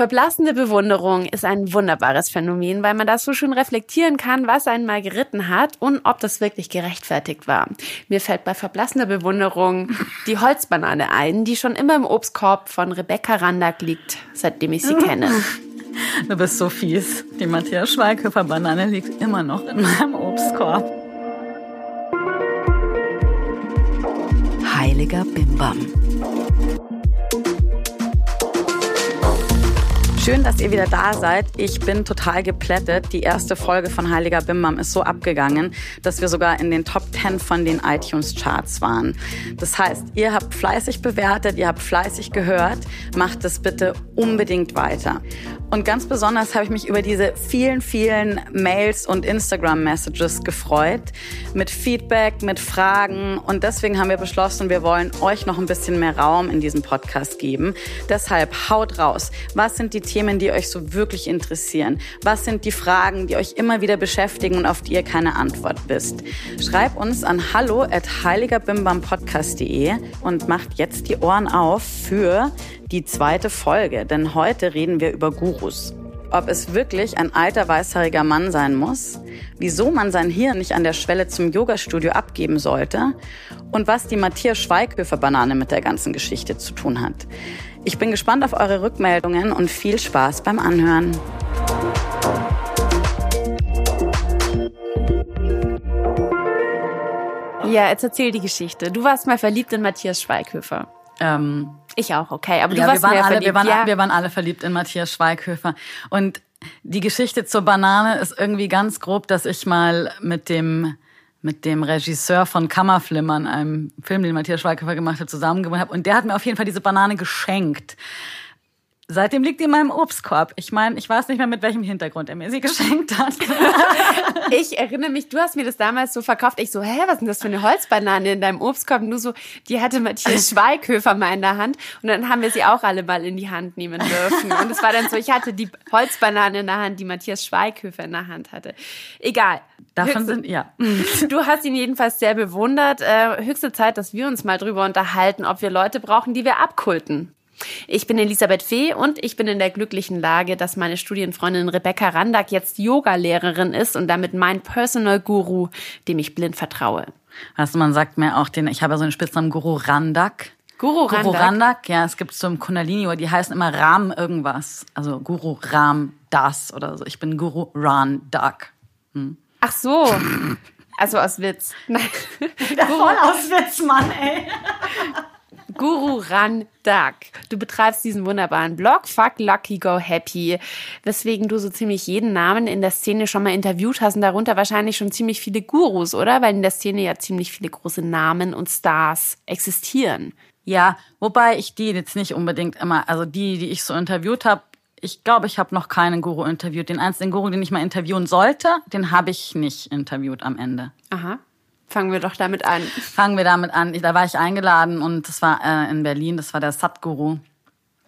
Verblassende Bewunderung ist ein wunderbares Phänomen, weil man das so schön reflektieren kann, was einen mal geritten hat und ob das wirklich gerechtfertigt war. Mir fällt bei verblassender Bewunderung die Holzbanane ein, die schon immer im Obstkorb von Rebecca Randack liegt, seitdem ich sie kenne. Du bist so fies. Die Matthias Schweighöfer Banane liegt immer noch in meinem Obstkorb. Heiliger Bimbam. Schön, dass ihr wieder da seid. Ich bin total geplättet. Die erste Folge von Heiliger Bimbam ist so abgegangen, dass wir sogar in den Top 10 von den iTunes Charts waren. Das heißt, ihr habt fleißig bewertet, ihr habt fleißig gehört. Macht es bitte unbedingt weiter. Und ganz besonders habe ich mich über diese vielen, vielen Mails und Instagram-Messages gefreut. Mit Feedback, mit Fragen. Und deswegen haben wir beschlossen, wir wollen euch noch ein bisschen mehr Raum in diesem Podcast geben. Deshalb haut raus. Was sind die Themen, die euch so wirklich interessieren? Was sind die Fragen, die euch immer wieder beschäftigen und auf die ihr keine Antwort wisst? Schreibt uns an hallo at heiligerbimbampodcast.de und macht jetzt die Ohren auf für die zweite Folge, denn heute reden wir über Gurus. Ob es wirklich ein alter weißhaariger Mann sein muss, wieso man sein Hirn nicht an der Schwelle zum Yogastudio abgeben sollte und was die Matthias Schweighöfer Banane mit der ganzen Geschichte zu tun hat. Ich bin gespannt auf eure Rückmeldungen und viel Spaß beim Anhören. Ja, jetzt erzähl die Geschichte. Du warst mal verliebt in Matthias Schweighöfer. Ähm, ich auch, okay. Aber du ja, warst wir waren mehr alle, verliebt. wir waren, ja. wir waren alle verliebt in Matthias Schweighöfer. Und die Geschichte zur Banane ist irgendwie ganz grob, dass ich mal mit dem mit dem Regisseur von Kammerflimmern, einem Film, den Matthias Schweighöfer gemacht hat, zusammengewohnt habe. Und der hat mir auf jeden Fall diese Banane geschenkt. Seitdem liegt die in meinem Obstkorb. Ich meine, ich weiß nicht mehr, mit welchem Hintergrund er mir sie geschenkt hat. Ich erinnere mich, du hast mir das damals so verkauft. Ich so, hä, was ist denn das für eine Holzbanane in deinem Obstkorb? Und du so, die hatte Matthias Schweighöfer mal in der Hand. Und dann haben wir sie auch alle mal in die Hand nehmen dürfen. Und es war dann so, ich hatte die Holzbanane in der Hand, die Matthias Schweighöfer in der Hand hatte. Egal. Davon sind, ja. Du hast ihn jedenfalls sehr bewundert. Äh, höchste Zeit, dass wir uns mal drüber unterhalten, ob wir Leute brauchen, die wir abkulten. Ich bin Elisabeth Fee und ich bin in der glücklichen Lage, dass meine Studienfreundin Rebecca Randack jetzt Yoga-Lehrerin ist und damit mein Personal Guru, dem ich blind vertraue. Weißt du, man sagt mir auch den, ich habe ja so einen Spitznamen Guru Randak. Guru Guru Randak. Randak, ja, es gibt so im Kundalini, die heißen immer Ram irgendwas. Also Guru Ram Das oder so. Ich bin Guru Randak. Ach so. Also aus Witz. Nein. Voll aus Witz, Mann, ey. Guru Randak. Du betreibst diesen wunderbaren Blog, Fuck Lucky Go Happy, weswegen du so ziemlich jeden Namen in der Szene schon mal interviewt hast und darunter wahrscheinlich schon ziemlich viele Gurus, oder? Weil in der Szene ja ziemlich viele große Namen und Stars existieren. Ja, wobei ich die jetzt nicht unbedingt immer, also die, die ich so interviewt habe, ich glaube, ich habe noch keinen Guru interviewt. Den einzigen Guru, den ich mal interviewen sollte, den habe ich nicht interviewt am Ende. Aha. Fangen wir doch damit an. Fangen wir damit an. Da war ich eingeladen und das war äh, in Berlin, das war der Satguru.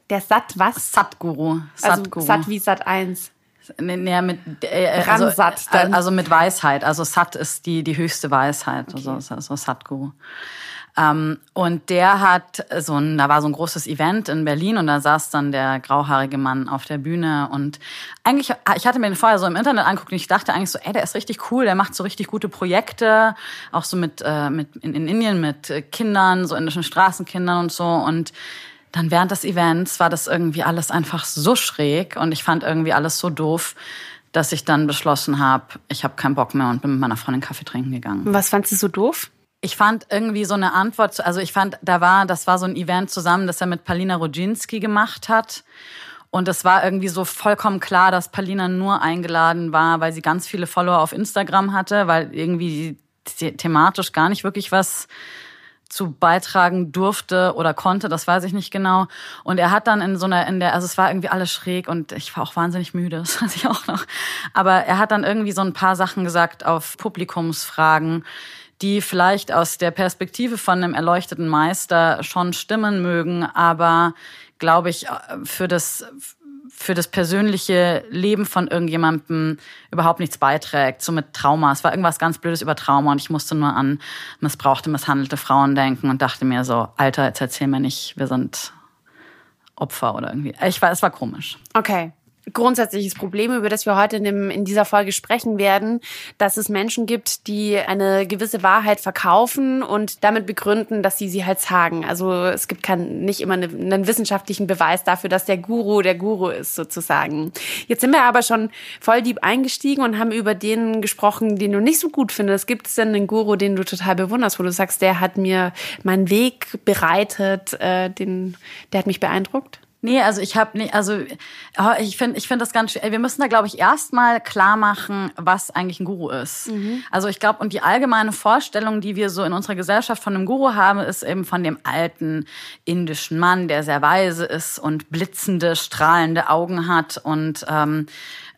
Der Sat was? Satguru. Also Satguru. Sat wie Sat 1. Nee, nee, mit, äh, also, Ramsat dann. also mit Weisheit. Also Sat ist die, die höchste Weisheit. Also so, so Satguru. Ähm, und der hat so ein, da war so ein großes Event in Berlin und da saß dann der grauhaarige Mann auf der Bühne und eigentlich, ich hatte mir den vorher so im Internet angeguckt und ich dachte eigentlich so, ey, der ist richtig cool, der macht so richtig gute Projekte, auch so mit, äh, mit in, in Indien mit äh, Kindern, so indischen Straßenkindern und so und dann während des Events war das irgendwie alles einfach so schräg und ich fand irgendwie alles so doof, dass ich dann beschlossen habe, ich habe keinen Bock mehr und bin mit meiner Freundin Kaffee trinken gegangen. Was fandst du so doof? Ich fand irgendwie so eine Antwort, also ich fand, da war, das war so ein Event zusammen, das er mit Palina Rodzinski gemacht hat. Und es war irgendwie so vollkommen klar, dass Palina nur eingeladen war, weil sie ganz viele Follower auf Instagram hatte, weil irgendwie the- thematisch gar nicht wirklich was zu beitragen durfte oder konnte, das weiß ich nicht genau. Und er hat dann in so einer, in der, also es war irgendwie alles schräg und ich war auch wahnsinnig müde, das weiß ich auch noch. Aber er hat dann irgendwie so ein paar Sachen gesagt auf Publikumsfragen, die vielleicht aus der Perspektive von einem erleuchteten Meister schon stimmen mögen, aber glaube ich, für das, für das persönliche Leben von irgendjemandem überhaupt nichts beiträgt, so mit Trauma. Es war irgendwas ganz Blödes über Trauma und ich musste nur an missbrauchte, misshandelte Frauen denken und dachte mir so, Alter, jetzt erzähl mir nicht, wir sind Opfer oder irgendwie. Ich war, es war komisch. Okay grundsätzliches Problem, über das wir heute in, dem, in dieser Folge sprechen werden, dass es Menschen gibt, die eine gewisse Wahrheit verkaufen und damit begründen, dass sie sie halt sagen. Also es gibt kein, nicht immer eine, einen wissenschaftlichen Beweis dafür, dass der Guru der Guru ist, sozusagen. Jetzt sind wir aber schon voll deep eingestiegen und haben über den gesprochen, den du nicht so gut findest. Gibt es denn einen Guru, den du total bewunderst, wo du sagst, der hat mir meinen Weg bereitet, äh, den, der hat mich beeindruckt? Nee, also ich habe nicht, also oh, ich finde ich finde das ganz schwer. Wir müssen da glaube ich erstmal klar machen, was eigentlich ein Guru ist. Mhm. Also ich glaube und die allgemeine Vorstellung, die wir so in unserer Gesellschaft von einem Guru haben, ist eben von dem alten indischen Mann, der sehr weise ist und blitzende, strahlende Augen hat und ähm,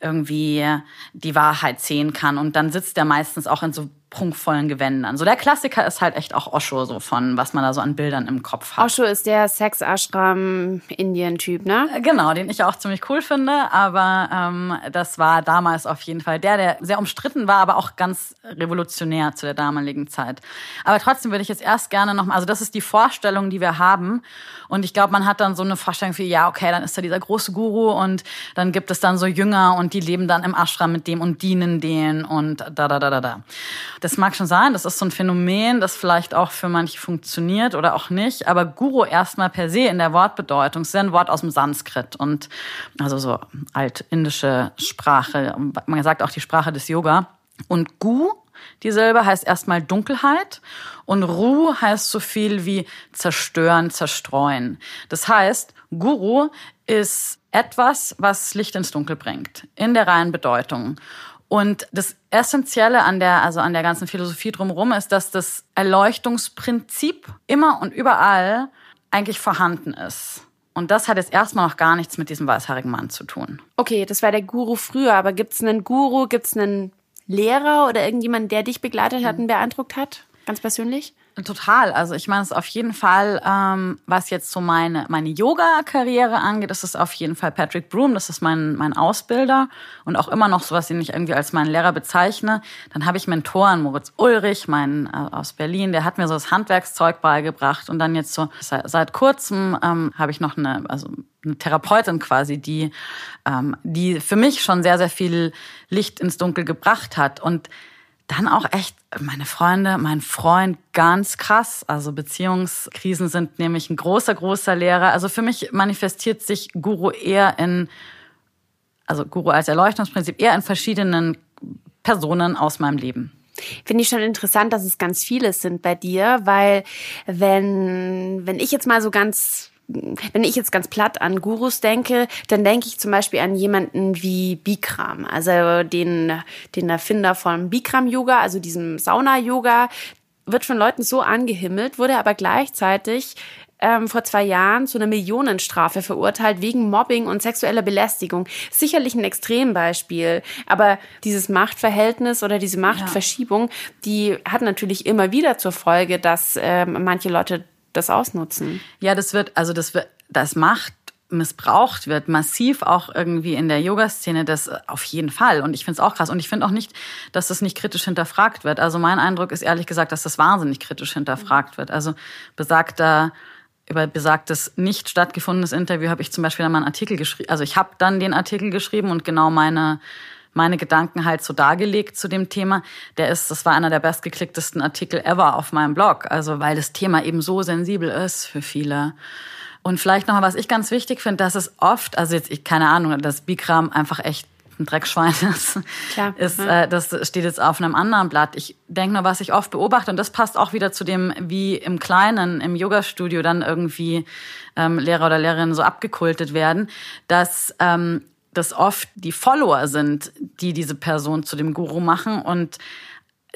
irgendwie die Wahrheit sehen kann und dann sitzt er meistens auch in so prunkvollen Gewändern. So der Klassiker ist halt echt auch Osho, so von was man da so an Bildern im Kopf hat. Osho ist der Sex-Ashram-Indien-Typ, ne? Genau, den ich auch ziemlich cool finde, aber ähm, das war damals auf jeden Fall der, der sehr umstritten war, aber auch ganz revolutionär zu der damaligen Zeit. Aber trotzdem würde ich jetzt erst gerne noch, also das ist die Vorstellung, die wir haben und ich glaube, man hat dann so eine Vorstellung wie, ja, okay, dann ist da dieser große Guru und dann gibt es dann so Jünger und die leben dann im Ashram mit dem und dienen denen und da, da, da, da, da. Das mag schon sein, das ist so ein Phänomen, das vielleicht auch für manche funktioniert oder auch nicht. Aber Guru erstmal per se in der Wortbedeutung ist ja ein Wort aus dem Sanskrit und also so altindische Sprache. Man sagt auch die Sprache des Yoga. Und Gu, dieselbe, heißt erstmal Dunkelheit und Ru heißt so viel wie zerstören, zerstreuen. Das heißt, Guru ist etwas, was Licht ins Dunkel bringt, in der reinen Bedeutung. Und das Essentielle an der, also an der ganzen Philosophie drumherum ist, dass das Erleuchtungsprinzip immer und überall eigentlich vorhanden ist. Und das hat jetzt erstmal noch gar nichts mit diesem weißhaarigen Mann zu tun. Okay, das war der Guru früher, aber gibt es einen Guru, gibt es einen Lehrer oder irgendjemand, der dich begleitet hat und beeindruckt hat? Ganz persönlich? Total. Also ich meine, es auf jeden Fall, ähm, was jetzt so meine, meine Yoga-Karriere angeht, das ist auf jeden Fall Patrick Broom, das ist mein, mein Ausbilder. Und auch immer noch so was, den ich irgendwie als meinen Lehrer bezeichne. Dann habe ich Mentoren, Moritz Ulrich, mein äh, aus Berlin, der hat mir so das Handwerkszeug beigebracht. Und dann jetzt so seit, seit kurzem ähm, habe ich noch eine, also eine Therapeutin quasi, die, ähm, die für mich schon sehr, sehr viel Licht ins Dunkel gebracht hat. Und dann auch echt meine Freunde, mein Freund, ganz krass. Also Beziehungskrisen sind nämlich ein großer, großer Lehrer. Also für mich manifestiert sich Guru eher in, also Guru als Erleuchtungsprinzip eher in verschiedenen Personen aus meinem Leben. Finde ich schon interessant, dass es ganz viele sind bei dir, weil wenn, wenn ich jetzt mal so ganz wenn ich jetzt ganz platt an Gurus denke, dann denke ich zum Beispiel an jemanden wie Bikram, also den, den Erfinder von Bikram-Yoga, also diesem Sauna-Yoga, wird von Leuten so angehimmelt, wurde aber gleichzeitig ähm, vor zwei Jahren zu einer Millionenstrafe verurteilt wegen Mobbing und sexueller Belästigung. Sicherlich ein Extrembeispiel, aber dieses Machtverhältnis oder diese Machtverschiebung, ja. die hat natürlich immer wieder zur Folge, dass ähm, manche Leute das ausnutzen. Ja, das wird, also das wird, das Macht missbraucht wird, massiv auch irgendwie in der Yoga-Szene, das auf jeden Fall. Und ich finde es auch krass. Und ich finde auch nicht, dass das nicht kritisch hinterfragt wird. Also mein Eindruck ist ehrlich gesagt, dass das wahnsinnig kritisch hinterfragt wird. Also besagter über besagtes nicht stattgefundenes Interview habe ich zum Beispiel dann mal einen Artikel geschrieben. Also ich habe dann den Artikel geschrieben und genau meine meine Gedanken halt so dargelegt zu dem Thema. Der ist, das war einer der bestgeklicktesten Artikel ever auf meinem Blog. Also weil das Thema eben so sensibel ist für viele. Und vielleicht nochmal, was ich ganz wichtig finde, dass es oft, also jetzt, ich keine Ahnung, dass Bikram einfach echt ein Dreckschwein ist, Klar, ist äh, das steht jetzt auf einem anderen Blatt. Ich denke nur, was ich oft beobachte, und das passt auch wieder zu dem, wie im Kleinen, im Yoga-Studio dann irgendwie ähm, Lehrer oder Lehrerinnen so abgekultet werden, dass ähm, das oft die Follower sind, die diese Person zu dem Guru machen und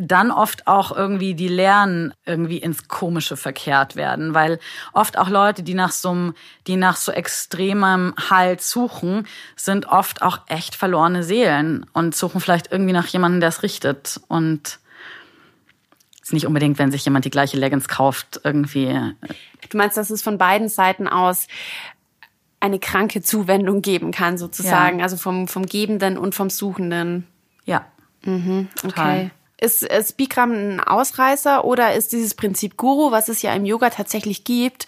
dann oft auch irgendwie die Lernen irgendwie ins Komische verkehrt werden, weil oft auch Leute, die nach so die nach so extremem Halt suchen, sind oft auch echt verlorene Seelen und suchen vielleicht irgendwie nach jemandem, der es richtet und ist nicht unbedingt, wenn sich jemand die gleiche Leggings kauft, irgendwie. Du meinst, dass es von beiden Seiten aus eine kranke Zuwendung geben kann, sozusagen. Ja. Also vom, vom Gebenden und vom Suchenden. Ja. Mhm, okay. Ist, ist Bikram ein Ausreißer oder ist dieses Prinzip Guru, was es ja im Yoga tatsächlich gibt,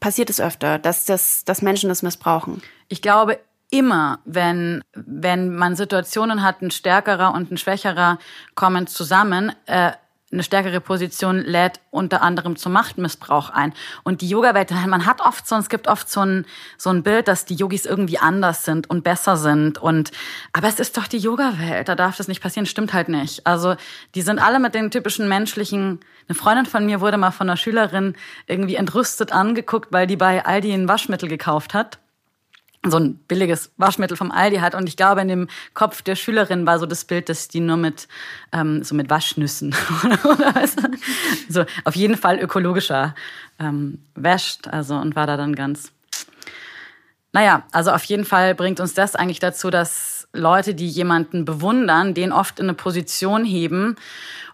passiert es öfter, dass, das, dass Menschen das missbrauchen? Ich glaube, immer, wenn, wenn man Situationen hat, ein stärkerer und ein schwächerer kommen zusammen, äh, eine stärkere Position lädt unter anderem zum Machtmissbrauch ein. Und die Yoga-Welt, man hat oft so, es gibt oft so ein, so ein Bild, dass die Yogis irgendwie anders sind und besser sind. Und, aber es ist doch die Yoga-Welt, da darf das nicht passieren, stimmt halt nicht. Also, die sind alle mit den typischen menschlichen, eine Freundin von mir wurde mal von einer Schülerin irgendwie entrüstet angeguckt, weil die bei Aldi ein Waschmittel gekauft hat so ein billiges Waschmittel vom Aldi hat. Und ich glaube, in dem Kopf der Schülerin war so das Bild, dass die nur mit, ähm, so mit Waschnüssen oder was, so auf jeden Fall ökologischer ähm, wäscht. Also und war da dann ganz. Naja, also auf jeden Fall bringt uns das eigentlich dazu, dass Leute, die jemanden bewundern, den oft in eine Position heben.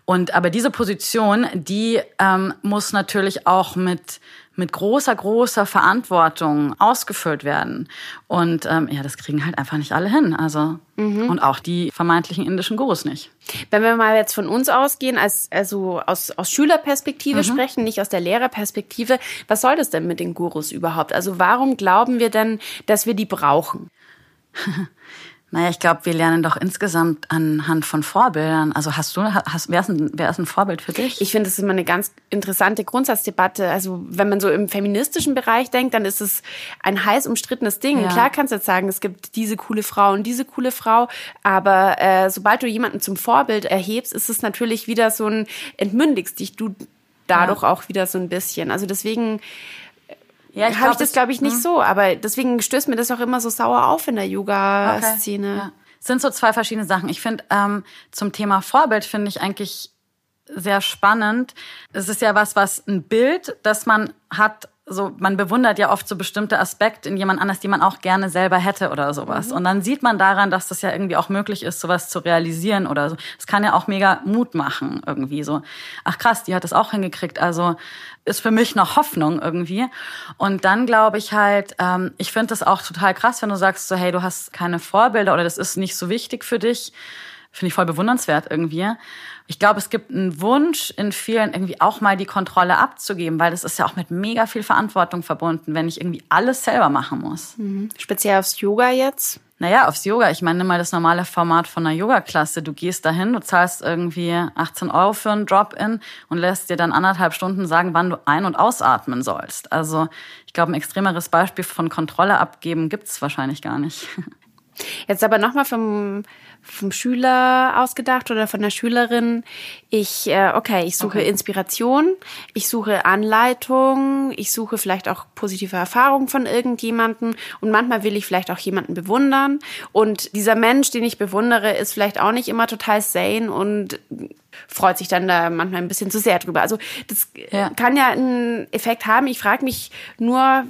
Und aber diese Position, die ähm, muss natürlich auch mit mit großer, großer Verantwortung ausgefüllt werden. Und ähm, ja, das kriegen halt einfach nicht alle hin. Also mhm. und auch die vermeintlichen indischen Gurus nicht. Wenn wir mal jetzt von uns ausgehen, als also aus, aus Schülerperspektive mhm. sprechen, nicht aus der Lehrerperspektive, was soll das denn mit den Gurus überhaupt? Also warum glauben wir denn, dass wir die brauchen? Naja, ich glaube, wir lernen doch insgesamt anhand von Vorbildern. Also hast du, hast, wer, ist ein, wer ist ein Vorbild für dich? Ich finde, das ist immer eine ganz interessante Grundsatzdebatte. Also wenn man so im feministischen Bereich denkt, dann ist es ein heiß umstrittenes Ding. Ja. Klar kannst du jetzt sagen, es gibt diese coole Frau und diese coole Frau, aber äh, sobald du jemanden zum Vorbild erhebst, ist es natürlich wieder so ein entmündigst dich du dadurch ja. auch wieder so ein bisschen. Also deswegen ja, ich habe ich das, glaube ich, nicht hm. so. Aber deswegen stößt mir das auch immer so sauer auf in der Yoga-Szene. Okay. Ja. Sind so zwei verschiedene Sachen. Ich finde, ähm, zum Thema Vorbild finde ich eigentlich sehr spannend. Es ist ja was, was ein Bild, das man hat, so, man bewundert ja oft so bestimmte Aspekte in jemand anders, die man auch gerne selber hätte oder sowas. Mhm. Und dann sieht man daran, dass das ja irgendwie auch möglich ist, sowas zu realisieren oder so. Das kann ja auch mega Mut machen irgendwie so. Ach krass, die hat das auch hingekriegt. Also ist für mich noch Hoffnung irgendwie. Und dann glaube ich halt, ähm, ich finde das auch total krass, wenn du sagst so, hey, du hast keine Vorbilder oder das ist nicht so wichtig für dich. Finde ich voll bewundernswert irgendwie. Ich glaube, es gibt einen Wunsch in vielen, irgendwie auch mal die Kontrolle abzugeben, weil das ist ja auch mit mega viel Verantwortung verbunden, wenn ich irgendwie alles selber machen muss. Mhm. Speziell aufs Yoga jetzt? Naja, aufs Yoga. Ich meine, nimm mal das normale Format von einer Yoga-Klasse. Du gehst dahin, du zahlst irgendwie 18 Euro für einen Drop-In und lässt dir dann anderthalb Stunden sagen, wann du ein- und ausatmen sollst. Also ich glaube, ein extremeres Beispiel von Kontrolle abgeben gibt's wahrscheinlich gar nicht. Jetzt aber nochmal vom, vom Schüler ausgedacht oder von der Schülerin. Ich, äh, okay, ich suche okay. Inspiration, ich suche Anleitung, ich suche vielleicht auch positive Erfahrungen von irgendjemanden und manchmal will ich vielleicht auch jemanden bewundern. Und dieser Mensch, den ich bewundere, ist vielleicht auch nicht immer total sane und freut sich dann da manchmal ein bisschen zu sehr drüber. Also das ja. kann ja einen Effekt haben. Ich frage mich nur,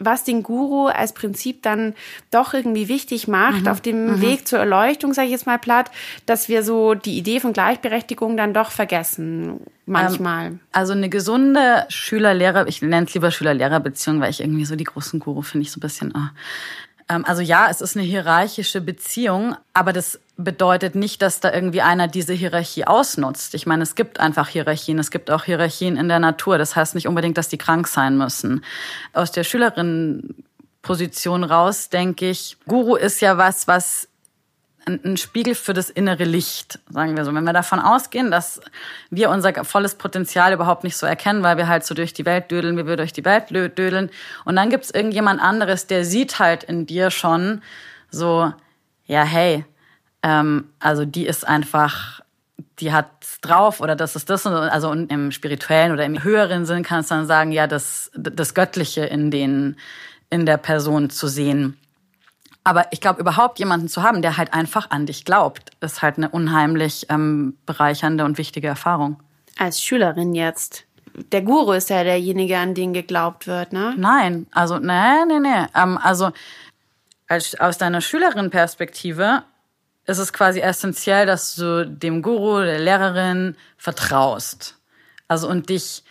was den Guru als Prinzip dann doch irgendwie wichtig macht, mhm. auf dem mhm. Weg zur Erleuchtung, sage ich jetzt mal platt, dass wir so die Idee von Gleichberechtigung dann doch vergessen manchmal. Ähm, also eine gesunde Schüler-Lehrer, ich nenne es lieber Schüler-Lehrer-Beziehung, weil ich irgendwie so die großen Guru finde ich so ein bisschen. Oh. Also ja, es ist eine hierarchische Beziehung, aber das bedeutet nicht, dass da irgendwie einer diese Hierarchie ausnutzt. Ich meine, es gibt einfach Hierarchien. Es gibt auch Hierarchien in der Natur. Das heißt nicht unbedingt, dass die krank sein müssen. Aus der Schülerinnenposition raus denke ich, Guru ist ja was, was ein Spiegel für das innere Licht, sagen wir so. Wenn wir davon ausgehen, dass wir unser volles Potenzial überhaupt nicht so erkennen, weil wir halt so durch die Welt dödeln, wie wir durch die Welt dödeln. Und dann gibt's irgendjemand anderes, der sieht halt in dir schon so, ja, hey, ähm, also die ist einfach, die hat's drauf oder das ist das. Also im spirituellen oder im höheren Sinn kannst du dann sagen, ja, das, das Göttliche in den, in der Person zu sehen. Aber ich glaube, überhaupt jemanden zu haben, der halt einfach an dich glaubt, ist halt eine unheimlich ähm, bereichernde und wichtige Erfahrung. Als Schülerin jetzt. Der Guru ist ja derjenige, an den geglaubt wird, ne? Nein, also, nee, nee, nee. Ähm, also, als, aus deiner Schülerin-Perspektive ist es quasi essentiell, dass du dem Guru, der Lehrerin vertraust. Also, und dich,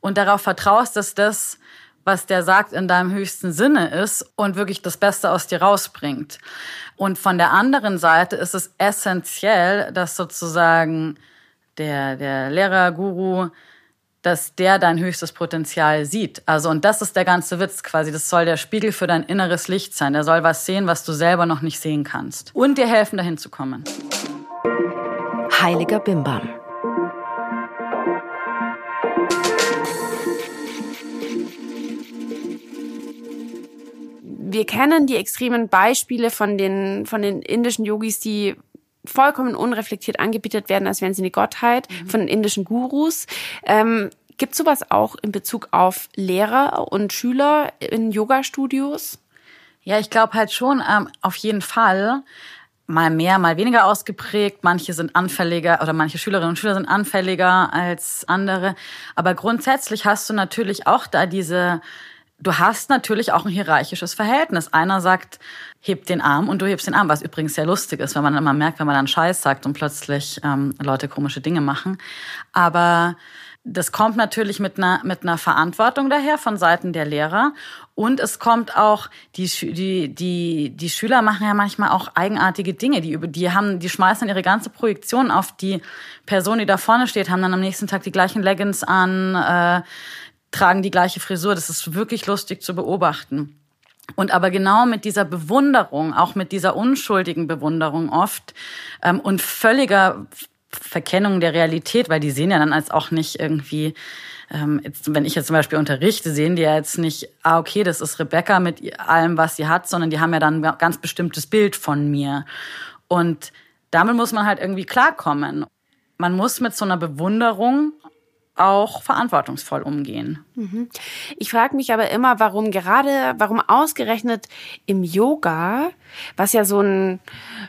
und darauf vertraust, dass das, was der sagt, in deinem höchsten Sinne ist und wirklich das Beste aus dir rausbringt. Und von der anderen Seite ist es essentiell, dass sozusagen der, der Lehrer, Guru, dass der dein höchstes Potenzial sieht. Also, und das ist der ganze Witz quasi. Das soll der Spiegel für dein inneres Licht sein. Der soll was sehen, was du selber noch nicht sehen kannst. Und dir helfen, dahin zu kommen. Heiliger Bimbam. Wir kennen die extremen Beispiele von den, von den indischen Yogis, die vollkommen unreflektiert angebietet werden, als wären sie eine Gottheit, mhm. von indischen Gurus. Ähm, Gibt es sowas auch in Bezug auf Lehrer und Schüler in Yoga-Studios? Ja, ich glaube halt schon, ähm, auf jeden Fall. Mal mehr, mal weniger ausgeprägt. Manche sind anfälliger oder manche Schülerinnen und Schüler sind anfälliger als andere. Aber grundsätzlich hast du natürlich auch da diese du hast natürlich auch ein hierarchisches Verhältnis. Einer sagt, heb den Arm und du hebst den Arm, was übrigens sehr lustig ist, wenn man immer merkt, wenn man dann Scheiß sagt und plötzlich ähm, Leute komische Dinge machen. Aber das kommt natürlich mit einer, mit einer Verantwortung daher von Seiten der Lehrer. Und es kommt auch, die, die, die, die Schüler machen ja manchmal auch eigenartige Dinge. Die, die, haben, die schmeißen ihre ganze Projektion auf die Person, die da vorne steht, haben dann am nächsten Tag die gleichen Leggings an, äh, tragen die gleiche Frisur. Das ist wirklich lustig zu beobachten. Und aber genau mit dieser Bewunderung, auch mit dieser unschuldigen Bewunderung oft ähm, und völliger Verkennung der Realität, weil die sehen ja dann als auch nicht irgendwie, ähm, jetzt, wenn ich jetzt zum Beispiel unterrichte, sehen die ja jetzt nicht, ah, okay, das ist Rebecca mit allem, was sie hat, sondern die haben ja dann ein ganz bestimmtes Bild von mir. Und damit muss man halt irgendwie klarkommen. Man muss mit so einer Bewunderung auch verantwortungsvoll umgehen. Mhm. Ich frage mich aber immer, warum gerade, warum ausgerechnet im Yoga, was ja so ein,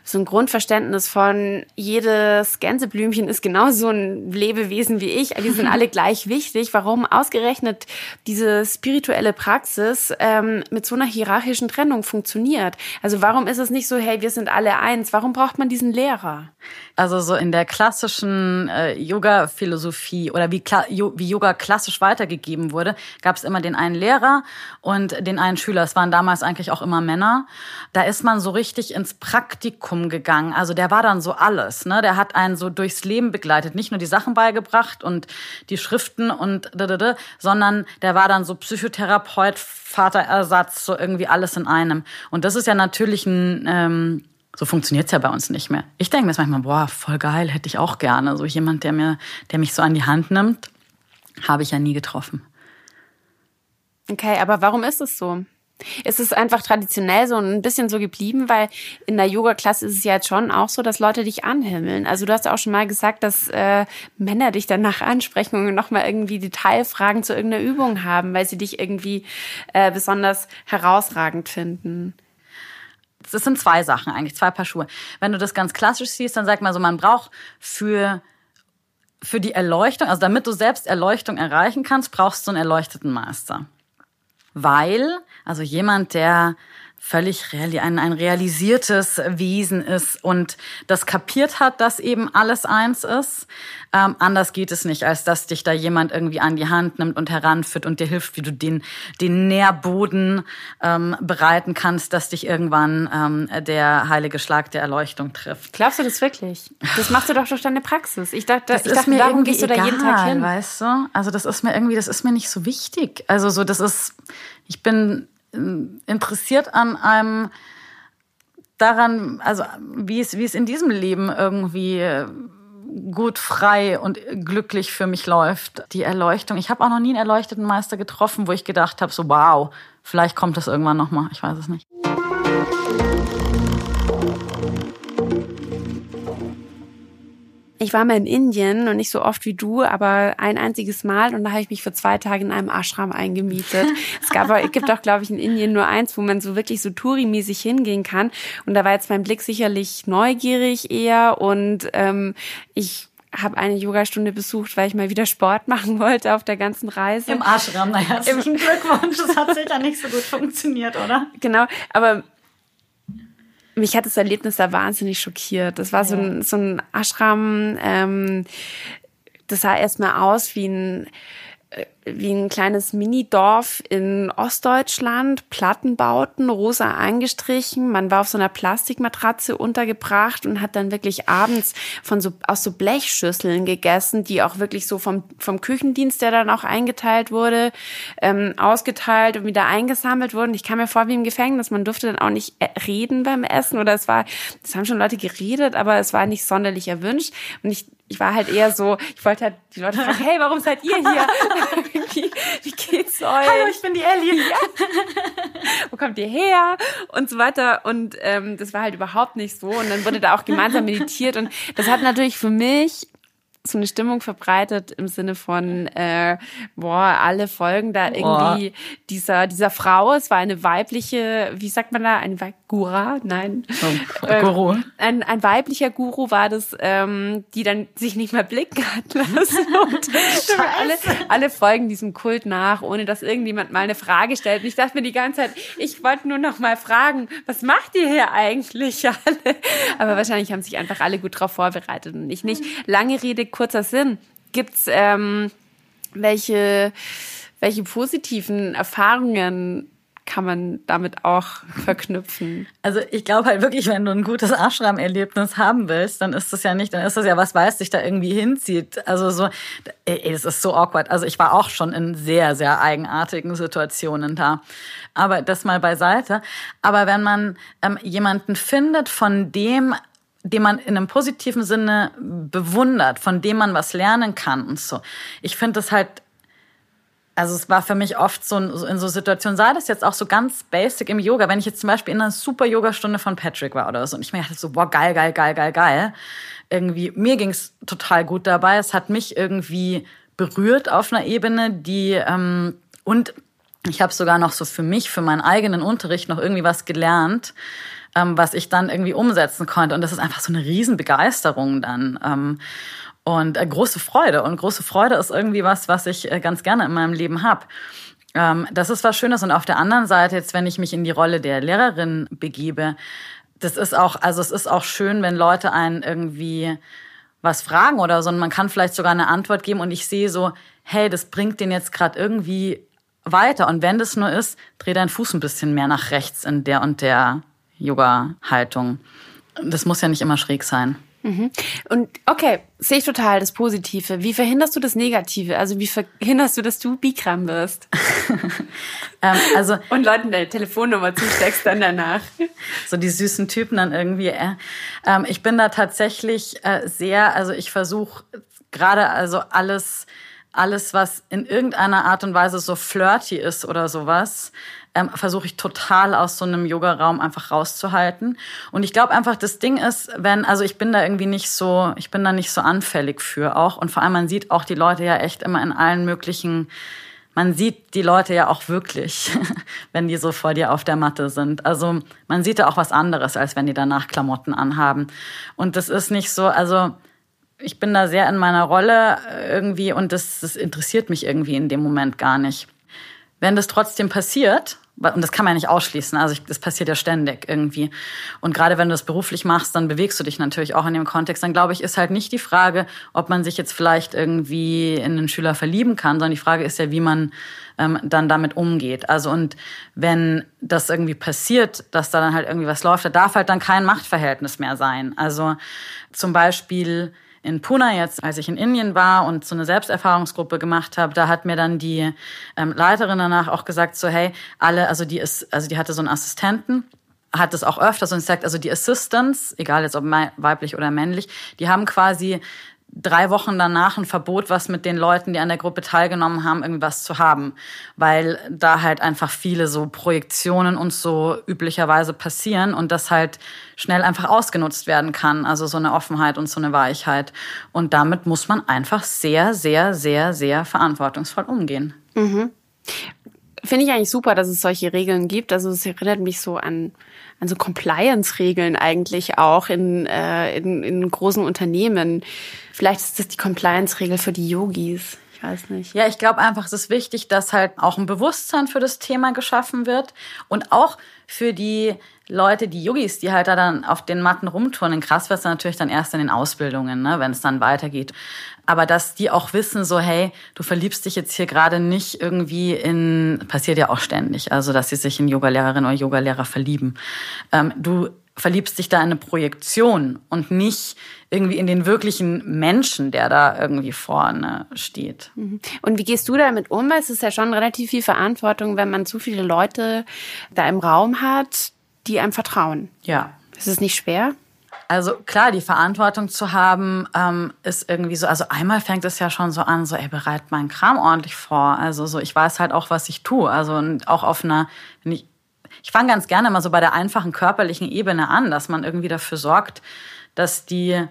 so ein Grundverständnis von jedes Gänseblümchen ist genauso ein Lebewesen wie ich, die sind alle gleich wichtig, warum ausgerechnet diese spirituelle Praxis ähm, mit so einer hierarchischen Trennung funktioniert. Also warum ist es nicht so, hey, wir sind alle eins, warum braucht man diesen Lehrer? Also so in der klassischen äh, Yoga-Philosophie oder wie, wie Yoga klassisch weitergegeben wurde, gab es immer den einen Lehrer und den einen Schüler. Es waren damals eigentlich auch immer Männer. Da ist man so richtig ins Praktikum gegangen. Also der war dann so alles. Ne? Der hat einen so durchs Leben begleitet. Nicht nur die Sachen beigebracht und die Schriften und da, da, da, sondern der war dann so Psychotherapeut, Vaterersatz, so irgendwie alles in einem. Und das ist ja natürlich ein... Ähm, so funktioniert's ja bei uns nicht mehr. Ich denke mir manchmal, boah, voll geil, hätte ich auch gerne. So jemand, der mir, der mich so an die Hand nimmt, habe ich ja nie getroffen. Okay, aber warum ist es so? Es ist einfach traditionell so ein bisschen so geblieben, weil in der Yoga-Klasse ist es ja jetzt schon auch so, dass Leute dich anhimmeln. Also du hast auch schon mal gesagt, dass äh, Männer dich danach ansprechen und nochmal irgendwie Detailfragen zu irgendeiner Übung haben, weil sie dich irgendwie äh, besonders herausragend finden. Das sind zwei Sachen eigentlich, zwei Paar Schuhe. Wenn du das ganz klassisch siehst, dann sag mal so, man braucht für für die Erleuchtung, also damit du selbst Erleuchtung erreichen kannst, brauchst du einen erleuchteten Meister. Weil, also jemand, der völlig reali ein, ein realisiertes Wesen ist und das kapiert hat, dass eben alles eins ist. Ähm, anders geht es nicht, als dass dich da jemand irgendwie an die Hand nimmt und heranführt und dir hilft, wie du den, den Nährboden ähm, bereiten kannst, dass dich irgendwann ähm, der heilige Schlag der Erleuchtung trifft. Glaubst du das wirklich? Das machst du doch durch deine Praxis. Ich dachte, das ich dachte, mir darum gehst du da jeden Tag hin. Weißt du? Also das ist mir irgendwie, das ist mir nicht so wichtig. Also so, das ist, ich bin interessiert an einem daran, also wie es, wie es in diesem Leben irgendwie gut frei und glücklich für mich läuft. Die Erleuchtung. Ich habe auch noch nie einen erleuchteten Meister getroffen, wo ich gedacht habe, so wow, vielleicht kommt das irgendwann noch mal. Ich weiß es nicht. Ich war mal in Indien und nicht so oft wie du, aber ein einziges Mal und da habe ich mich für zwei Tage in einem Ashram eingemietet. es gab, es gibt auch, glaube ich, in Indien nur eins, wo man so wirklich so Touri-mäßig hingehen kann. Und da war jetzt mein Blick sicherlich neugierig eher und ähm, ich habe eine Yogastunde besucht, weil ich mal wieder Sport machen wollte auf der ganzen Reise. Im Ashram, naja, herzlichen Glückwunsch. Das hat sicher nicht so gut funktioniert, oder? Genau, aber mich hat das Erlebnis da wahnsinnig schockiert. Das war ja. so, ein, so ein Ashram, ähm, das sah erstmal aus wie ein wie ein kleines Mini-Dorf in Ostdeutschland, Plattenbauten, rosa angestrichen. Man war auf so einer Plastikmatratze untergebracht und hat dann wirklich abends von so, aus so Blechschüsseln gegessen, die auch wirklich so vom, vom Küchendienst, der dann auch eingeteilt wurde, ähm, ausgeteilt und wieder eingesammelt wurden. Ich kam mir vor wie im Gefängnis. Man durfte dann auch nicht äh, reden beim Essen oder es war, es haben schon Leute geredet, aber es war nicht sonderlich erwünscht. Und ich ich war halt eher so, ich wollte halt die Leute fragen, hey, warum seid ihr hier? wie, wie geht's euch? Hallo, ich bin die Ellie. Ja. Wo kommt ihr her? Und so weiter. Und ähm, das war halt überhaupt nicht so. Und dann wurde da auch gemeinsam meditiert. Und das hat natürlich für mich so eine Stimmung verbreitet im Sinne von, äh, boah, alle folgen da irgendwie boah. dieser, dieser Frau. Es war eine weibliche, wie sagt man da, ein Weib Gura? Nein. Oh, Guru. Ähm, ein, ein weiblicher Guru war das, ähm, die dann sich nicht mehr blicken hat lassen. Und alle, alle folgen diesem Kult nach, ohne dass irgendjemand mal eine Frage stellt. Und ich dachte mir die ganze Zeit, ich wollte nur noch mal fragen, was macht ihr hier eigentlich alle? Aber wahrscheinlich haben sich einfach alle gut drauf vorbereitet und ich nicht. Lange Rede, kurzer Sinn. Gibt's ähm, welche, welche positiven Erfahrungen kann man damit auch verknüpfen. Also ich glaube halt wirklich, wenn du ein gutes Ashram-Erlebnis haben willst, dann ist das ja nicht, dann ist das ja was, was dich da irgendwie hinzieht. Also so, ey, das ist so awkward. Also ich war auch schon in sehr, sehr eigenartigen Situationen da. Aber das mal beiseite. Aber wenn man ähm, jemanden findet, von dem den man in einem positiven Sinne bewundert, von dem man was lernen kann und so. Ich finde das halt, also es war für mich oft so in so Situationen, sei das jetzt auch so ganz basic im Yoga, wenn ich jetzt zum Beispiel in einer super Yogastunde von Patrick war oder so und ich mir dachte so, boah, geil, geil, geil, geil, geil. Irgendwie, mir ging's total gut dabei. Es hat mich irgendwie berührt auf einer Ebene, die, ähm, und ich habe sogar noch so für mich, für meinen eigenen Unterricht noch irgendwie was gelernt, ähm, was ich dann irgendwie umsetzen konnte. Und das ist einfach so eine Riesenbegeisterung dann. Ähm, und äh, große Freude. Und große Freude ist irgendwie was, was ich äh, ganz gerne in meinem Leben habe. Ähm, das ist was Schönes. Und auf der anderen Seite, jetzt, wenn ich mich in die Rolle der Lehrerin begebe, das ist auch, also es ist auch schön, wenn Leute einen irgendwie was fragen oder so. Und man kann vielleicht sogar eine Antwort geben und ich sehe so, hey, das bringt den jetzt gerade irgendwie weiter. Und wenn das nur ist, dreh deinen Fuß ein bisschen mehr nach rechts in der und der Yoga-Haltung. Das muss ja nicht immer schräg sein. Mhm. Und okay, sehe ich total das Positive. Wie verhinderst du das Negative? Also wie verhinderst du, dass du Bikram wirst? ähm, also und Leuten deine Telefonnummer zusteckst dann danach. So die süßen Typen dann irgendwie. Äh, ähm, ich bin da tatsächlich äh, sehr, also ich versuche gerade also alles, alles was in irgendeiner Art und Weise so flirty ist oder sowas, ähm, versuche ich total aus so einem Yoga-Raum einfach rauszuhalten. Und ich glaube einfach, das Ding ist, wenn, also ich bin da irgendwie nicht so, ich bin da nicht so anfällig für auch. Und vor allem, man sieht auch die Leute ja echt immer in allen möglichen man sieht die Leute ja auch wirklich, wenn die so vor dir auf der Matte sind. Also man sieht da auch was anderes, als wenn die danach Klamotten anhaben. Und das ist nicht so, also ich bin da sehr in meiner Rolle irgendwie und das, das interessiert mich irgendwie in dem Moment gar nicht. Wenn das trotzdem passiert, und das kann man ja nicht ausschließen, also das passiert ja ständig irgendwie. Und gerade wenn du das beruflich machst, dann bewegst du dich natürlich auch in dem Kontext. Dann glaube ich, ist halt nicht die Frage, ob man sich jetzt vielleicht irgendwie in einen Schüler verlieben kann, sondern die Frage ist ja, wie man ähm, dann damit umgeht. Also und wenn das irgendwie passiert, dass da dann halt irgendwie was läuft, da darf halt dann kein Machtverhältnis mehr sein. Also zum Beispiel in Pune jetzt, als ich in Indien war und so eine Selbsterfahrungsgruppe gemacht habe, da hat mir dann die ähm, Leiterin danach auch gesagt, so hey, alle, also die ist, also die hatte so einen Assistenten, hat das auch öfters und sagt, also die Assistants, egal jetzt ob weiblich oder männlich, die haben quasi drei Wochen danach ein Verbot, was mit den Leuten, die an der Gruppe teilgenommen haben, irgendwas zu haben. Weil da halt einfach viele so Projektionen und so üblicherweise passieren und das halt schnell einfach ausgenutzt werden kann. Also so eine Offenheit und so eine Weichheit. Und damit muss man einfach sehr, sehr, sehr, sehr verantwortungsvoll umgehen. Mhm. Finde ich eigentlich super, dass es solche Regeln gibt. Also es erinnert mich so an, an so Compliance-Regeln eigentlich auch in, äh, in, in großen Unternehmen. Vielleicht ist das die Compliance-Regel für die Yogis. Ich weiß nicht. Ja, ich glaube einfach, es ist wichtig, dass halt auch ein Bewusstsein für das Thema geschaffen wird und auch für die Leute, die Yogis, die halt da dann auf den Matten rumturnen. Krass wird es natürlich dann erst in den Ausbildungen, ne, wenn es dann weitergeht. Aber dass die auch wissen, so, hey, du verliebst dich jetzt hier gerade nicht irgendwie in, passiert ja auch ständig, also dass sie sich in Yogalehrerin oder Yogalehrer verlieben. Ähm, du verliebst dich da in eine Projektion und nicht irgendwie in den wirklichen Menschen, der da irgendwie vorne steht. Mhm. Und wie gehst du damit um? Es ist ja schon relativ viel Verantwortung, wenn man zu viele Leute da im Raum hat, die einem vertrauen. Ja. Ist es nicht schwer? Also klar, die Verantwortung zu haben, ähm, ist irgendwie so, also einmal fängt es ja schon so an, so, ey, bereit meinen Kram ordentlich vor. Also so, ich weiß halt auch, was ich tue. Also und auch auf einer, wenn ich, ich fange ganz gerne mal so bei der einfachen körperlichen Ebene an, dass man irgendwie dafür sorgt, dass die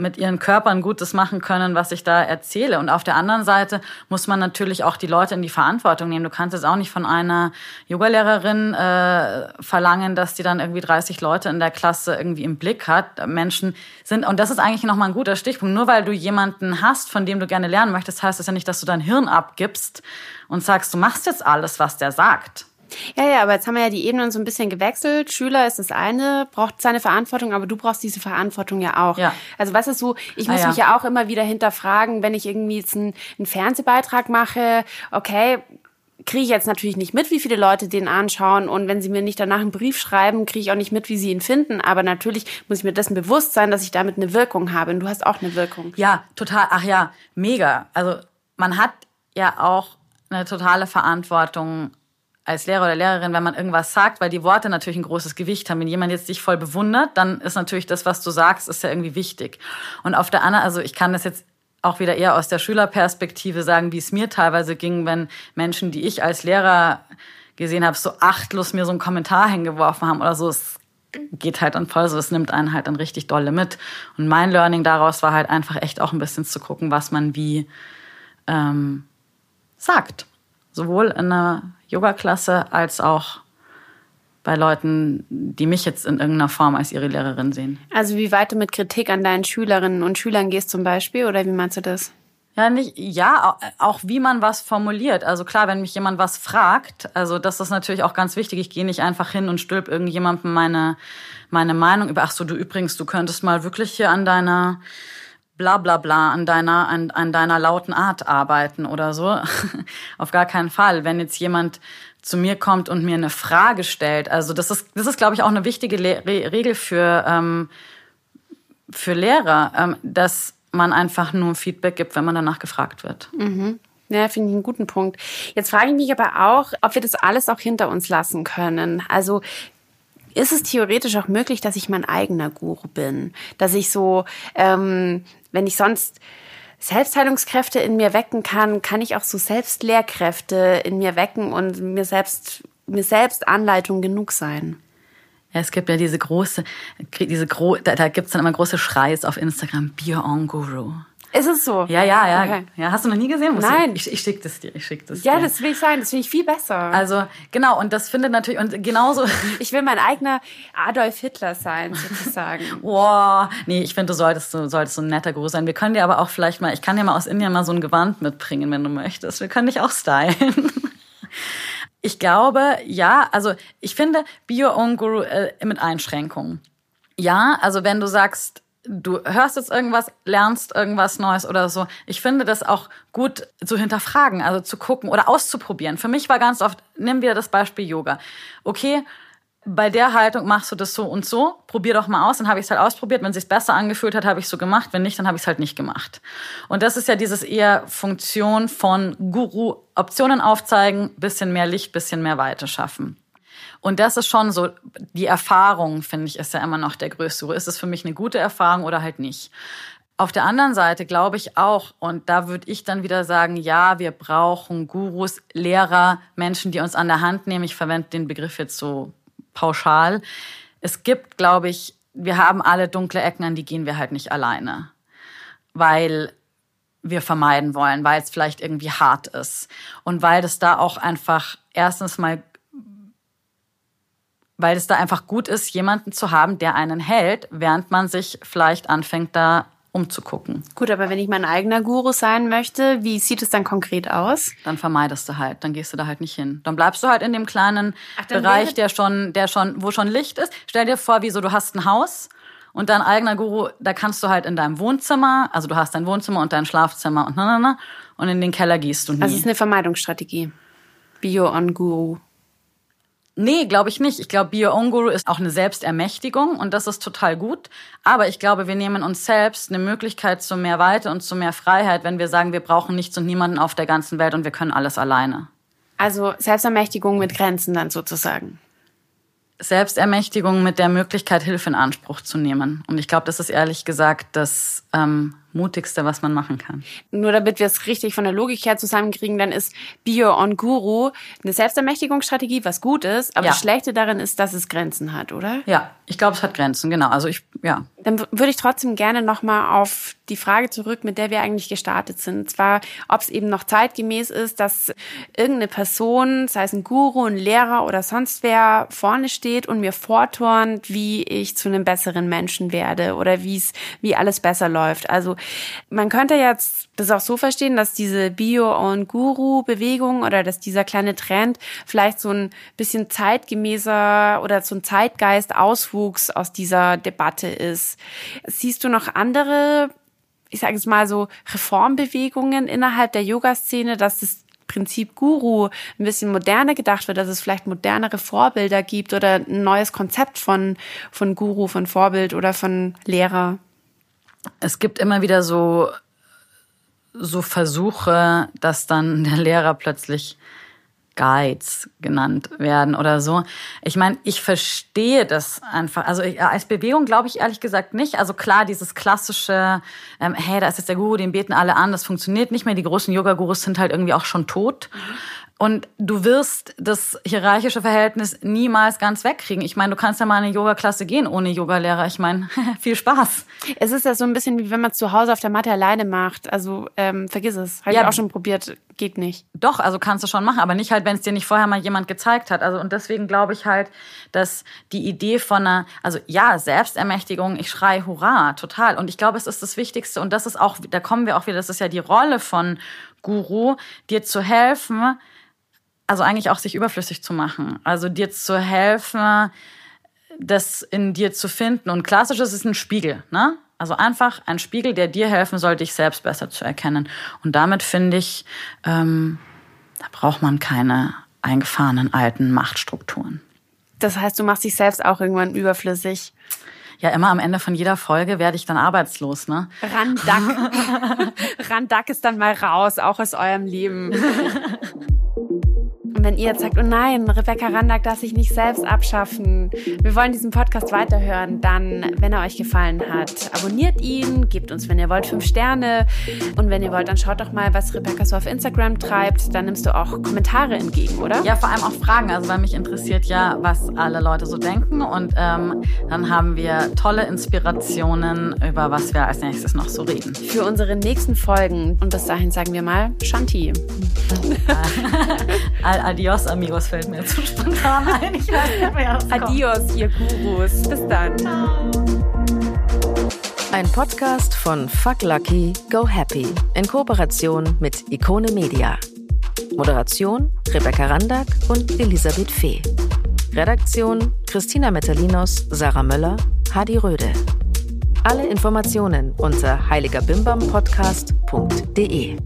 mit ihren Körpern Gutes machen können, was ich da erzähle. Und auf der anderen Seite muss man natürlich auch die Leute in die Verantwortung nehmen. Du kannst jetzt auch nicht von einer Yogalehrerin äh, verlangen, dass die dann irgendwie 30 Leute in der Klasse irgendwie im Blick hat. Menschen sind, und das ist eigentlich nochmal ein guter Stichpunkt, nur weil du jemanden hast, von dem du gerne lernen möchtest, heißt das ja nicht, dass du dein Hirn abgibst und sagst, du machst jetzt alles, was der sagt. Ja, ja, aber jetzt haben wir ja die Ebenen so ein bisschen gewechselt. Schüler ist das eine, braucht seine Verantwortung, aber du brauchst diese Verantwortung ja auch. Ja. Also was ist so, ich muss ah, ja. mich ja auch immer wieder hinterfragen, wenn ich irgendwie jetzt einen, einen Fernsehbeitrag mache, okay, kriege ich jetzt natürlich nicht mit, wie viele Leute den anschauen und wenn sie mir nicht danach einen Brief schreiben, kriege ich auch nicht mit, wie sie ihn finden. Aber natürlich muss ich mir dessen bewusst sein, dass ich damit eine Wirkung habe. Und du hast auch eine Wirkung. Ja, total. Ach ja, mega. Also man hat ja auch eine totale Verantwortung als Lehrer oder Lehrerin, wenn man irgendwas sagt, weil die Worte natürlich ein großes Gewicht haben. Wenn jemand jetzt dich voll bewundert, dann ist natürlich das, was du sagst, ist ja irgendwie wichtig. Und auf der anderen, also ich kann das jetzt auch wieder eher aus der Schülerperspektive sagen, wie es mir teilweise ging, wenn Menschen, die ich als Lehrer gesehen habe, so achtlos mir so einen Kommentar hingeworfen haben oder so. Es geht halt dann voll so, es nimmt einen halt dann richtig dolle mit. Und mein Learning daraus war halt einfach echt auch ein bisschen zu gucken, was man wie ähm, sagt. Sowohl in einer Yoga-Klasse als auch bei Leuten, die mich jetzt in irgendeiner Form als ihre Lehrerin sehen. Also wie weit du mit Kritik an deinen Schülerinnen und Schülern gehst zum Beispiel, oder wie meinst du das? Ja, nicht, ja, auch wie man was formuliert. Also klar, wenn mich jemand was fragt, also das ist natürlich auch ganz wichtig. Ich gehe nicht einfach hin und stülp irgendjemandem meine, meine Meinung über, ach so, du übrigens, du könntest mal wirklich hier an deiner, bla bla bla an deiner, an, an deiner lauten Art arbeiten oder so. Auf gar keinen Fall. Wenn jetzt jemand zu mir kommt und mir eine Frage stellt, also das ist, das ist glaube ich, auch eine wichtige Le Regel für, ähm, für Lehrer, ähm, dass man einfach nur Feedback gibt, wenn man danach gefragt wird. Mhm. Ja, finde ich einen guten Punkt. Jetzt frage ich mich aber auch, ob wir das alles auch hinter uns lassen können. Also ist es theoretisch auch möglich, dass ich mein eigener Guru bin? Dass ich so, ähm, wenn ich sonst Selbstheilungskräfte in mir wecken kann, kann ich auch so Selbstlehrkräfte in mir wecken und mir selbst, mir selbst Anleitung genug sein. Ja, es gibt ja diese große, diese gro da, da gibt's dann immer große Schreis auf Instagram, Be Your Own Guru. Ist es so? Ja, ja, ja. Okay. ja hast du noch nie gesehen? Muss Nein. Ich, ich schicke das dir. Ich schick das ja, dir. das will ich sagen. Das finde ich viel besser. Also genau. Und das findet natürlich und genauso. Ich will mein eigener Adolf Hitler sein sozusagen. Boah, nee, ich finde, du solltest, du solltest so ein netter Guru sein. Wir können dir aber auch vielleicht mal, ich kann dir mal aus Indien mal so ein Gewand mitbringen, wenn du möchtest. Wir können dich auch stylen. Ich glaube, ja, also ich finde Be Your Own Guru äh, mit Einschränkungen. Ja, also wenn du sagst, du hörst jetzt irgendwas, lernst irgendwas Neues oder so. Ich finde das auch gut zu hinterfragen, also zu gucken oder auszuprobieren. Für mich war ganz oft, nimm wieder das Beispiel Yoga. Okay, bei der Haltung machst du das so und so, probier doch mal aus, dann habe ich es halt ausprobiert. Wenn es sich besser angefühlt hat, habe ich so gemacht. Wenn nicht, dann habe ich es halt nicht gemacht. Und das ist ja dieses eher Funktion von Guru, Optionen aufzeigen, bisschen mehr Licht, bisschen mehr Weite schaffen. Und das ist schon so, die Erfahrung, finde ich, ist ja immer noch der größte. Ist es für mich eine gute Erfahrung oder halt nicht? Auf der anderen Seite glaube ich auch, und da würde ich dann wieder sagen, ja, wir brauchen Gurus, Lehrer, Menschen, die uns an der Hand nehmen. Ich verwende den Begriff jetzt so pauschal. Es gibt, glaube ich, wir haben alle dunkle Ecken, an die gehen wir halt nicht alleine. Weil wir vermeiden wollen, weil es vielleicht irgendwie hart ist. Und weil das da auch einfach erstens mal weil es da einfach gut ist, jemanden zu haben, der einen hält, während man sich vielleicht anfängt, da umzugucken. Gut, aber wenn ich mein eigener Guru sein möchte, wie sieht es dann konkret aus? Dann vermeidest du halt, dann gehst du da halt nicht hin. Dann bleibst du halt in dem kleinen Ach, Bereich, der schon, der schon, wo schon Licht ist. Stell dir vor, wie so, du hast ein Haus und dein eigener Guru, da kannst du halt in deinem Wohnzimmer, also du hast dein Wohnzimmer und dein Schlafzimmer und na, na, na, und in den Keller gehst du nie. Also es ist eine Vermeidungsstrategie. Bio on Guru. Nee, glaube ich nicht. Ich glaube, Bio On Guru ist auch eine Selbstermächtigung und das ist total gut. Aber ich glaube, wir nehmen uns selbst eine Möglichkeit zu mehr Weite und zu mehr Freiheit, wenn wir sagen, wir brauchen nichts und niemanden auf der ganzen Welt und wir können alles alleine. Also Selbstermächtigung mit Grenzen dann sozusagen. Selbstermächtigung mit der Möglichkeit, Hilfe in Anspruch zu nehmen. Und ich glaube, das ist ehrlich gesagt das ähm, Mutigste, was man machen kann. Nur damit wir es richtig von der Logik her zusammenkriegen, dann ist Bio on Guru eine Selbstermächtigungsstrategie, was gut ist, aber ja. das Schlechte darin ist, dass es Grenzen hat, oder? Ja, ich glaube, es hat Grenzen, genau. Also ich, ja. Dann würde ich trotzdem gerne nochmal auf die Frage zurück, mit der wir eigentlich gestartet sind. Und zwar, ob es eben noch zeitgemäß ist, dass irgendeine Person, sei es ein Guru, ein Lehrer oder sonst wer, vorne steht und mir vorturnt, wie ich zu einem besseren Menschen werde oder wie es, wie alles besser läuft. Also man könnte jetzt das auch so verstehen, dass diese Bio- und Guru-Bewegung oder dass dieser kleine Trend vielleicht so ein bisschen zeitgemäßer oder so ein Zeitgeist-Auswuchs aus dieser Debatte ist. Siehst du noch andere, ich sage jetzt mal so, Reformbewegungen innerhalb der Yoga-Szene, dass das Prinzip Guru ein bisschen moderner gedacht wird, dass es vielleicht modernere Vorbilder gibt oder ein neues Konzept von, von Guru, von Vorbild oder von Lehrer? Es gibt immer wieder so, so Versuche, dass dann der Lehrer plötzlich Guides genannt werden oder so. Ich meine, ich verstehe das einfach. Also ich, als Bewegung glaube ich ehrlich gesagt nicht. Also klar, dieses klassische, ähm, hey, da ist jetzt der Guru, den beten alle an, das funktioniert nicht mehr. Die großen Yoga-Gurus sind halt irgendwie auch schon tot. Mhm. Und du wirst das hierarchische Verhältnis niemals ganz wegkriegen. Ich meine, du kannst ja mal in eine Yoga-Klasse gehen ohne Yogalehrer. Ich meine, viel Spaß. Es ist ja so ein bisschen wie wenn man es zu Hause auf der Matte alleine macht. Also ähm, vergiss es. Habe ja, ich auch schon probiert. Geht nicht. Doch, also kannst du schon machen, aber nicht halt, wenn es dir nicht vorher mal jemand gezeigt hat. Also und deswegen glaube ich halt, dass die Idee von einer, also ja, Selbstermächtigung, ich schrei Hurra, total. Und ich glaube, es ist das Wichtigste und das ist auch, da kommen wir auch wieder, das ist ja die Rolle von Guru, dir zu helfen, also eigentlich auch sich überflüssig zu machen. Also dir zu helfen, das in dir zu finden. Und klassisch ist es ein Spiegel, ne? Also einfach ein Spiegel, der dir helfen soll, dich selbst besser zu erkennen. Und damit finde ich, ähm, da braucht man keine eingefahrenen alten Machtstrukturen. Das heißt, du machst dich selbst auch irgendwann überflüssig. Ja, immer am Ende von jeder Folge werde ich dann arbeitslos, ne? Randack. Randack ist dann mal raus, auch aus eurem Leben. Und wenn ihr jetzt sagt, oh nein, Rebecca Randack darf sich nicht selbst abschaffen, wir wollen diesen Podcast weiterhören, dann, wenn er euch gefallen hat, abonniert ihn, gebt uns, wenn ihr wollt, fünf Sterne. Und wenn ihr wollt, dann schaut doch mal, was Rebecca so auf Instagram treibt. Dann nimmst du auch Kommentare entgegen, oder? Ja, vor allem auch Fragen. Also, weil mich interessiert ja, was alle Leute so denken. Und ähm, dann haben wir tolle Inspirationen, über was wir als nächstes noch so reden. Für unsere nächsten Folgen. Und bis dahin sagen wir mal Shanti. Adios, Amigos, fällt mir zu spontan ein. Ich weiß nicht mehr, Adios, ihr Gurus. Bis dann. Ein Podcast von Fuck Lucky, Go Happy in Kooperation mit Ikone Media. Moderation Rebecca Randack und Elisabeth Fee. Redaktion Christina Metalinos, Sarah Möller, Hadi Röde. Alle Informationen unter heiligerbimbampodcast.de.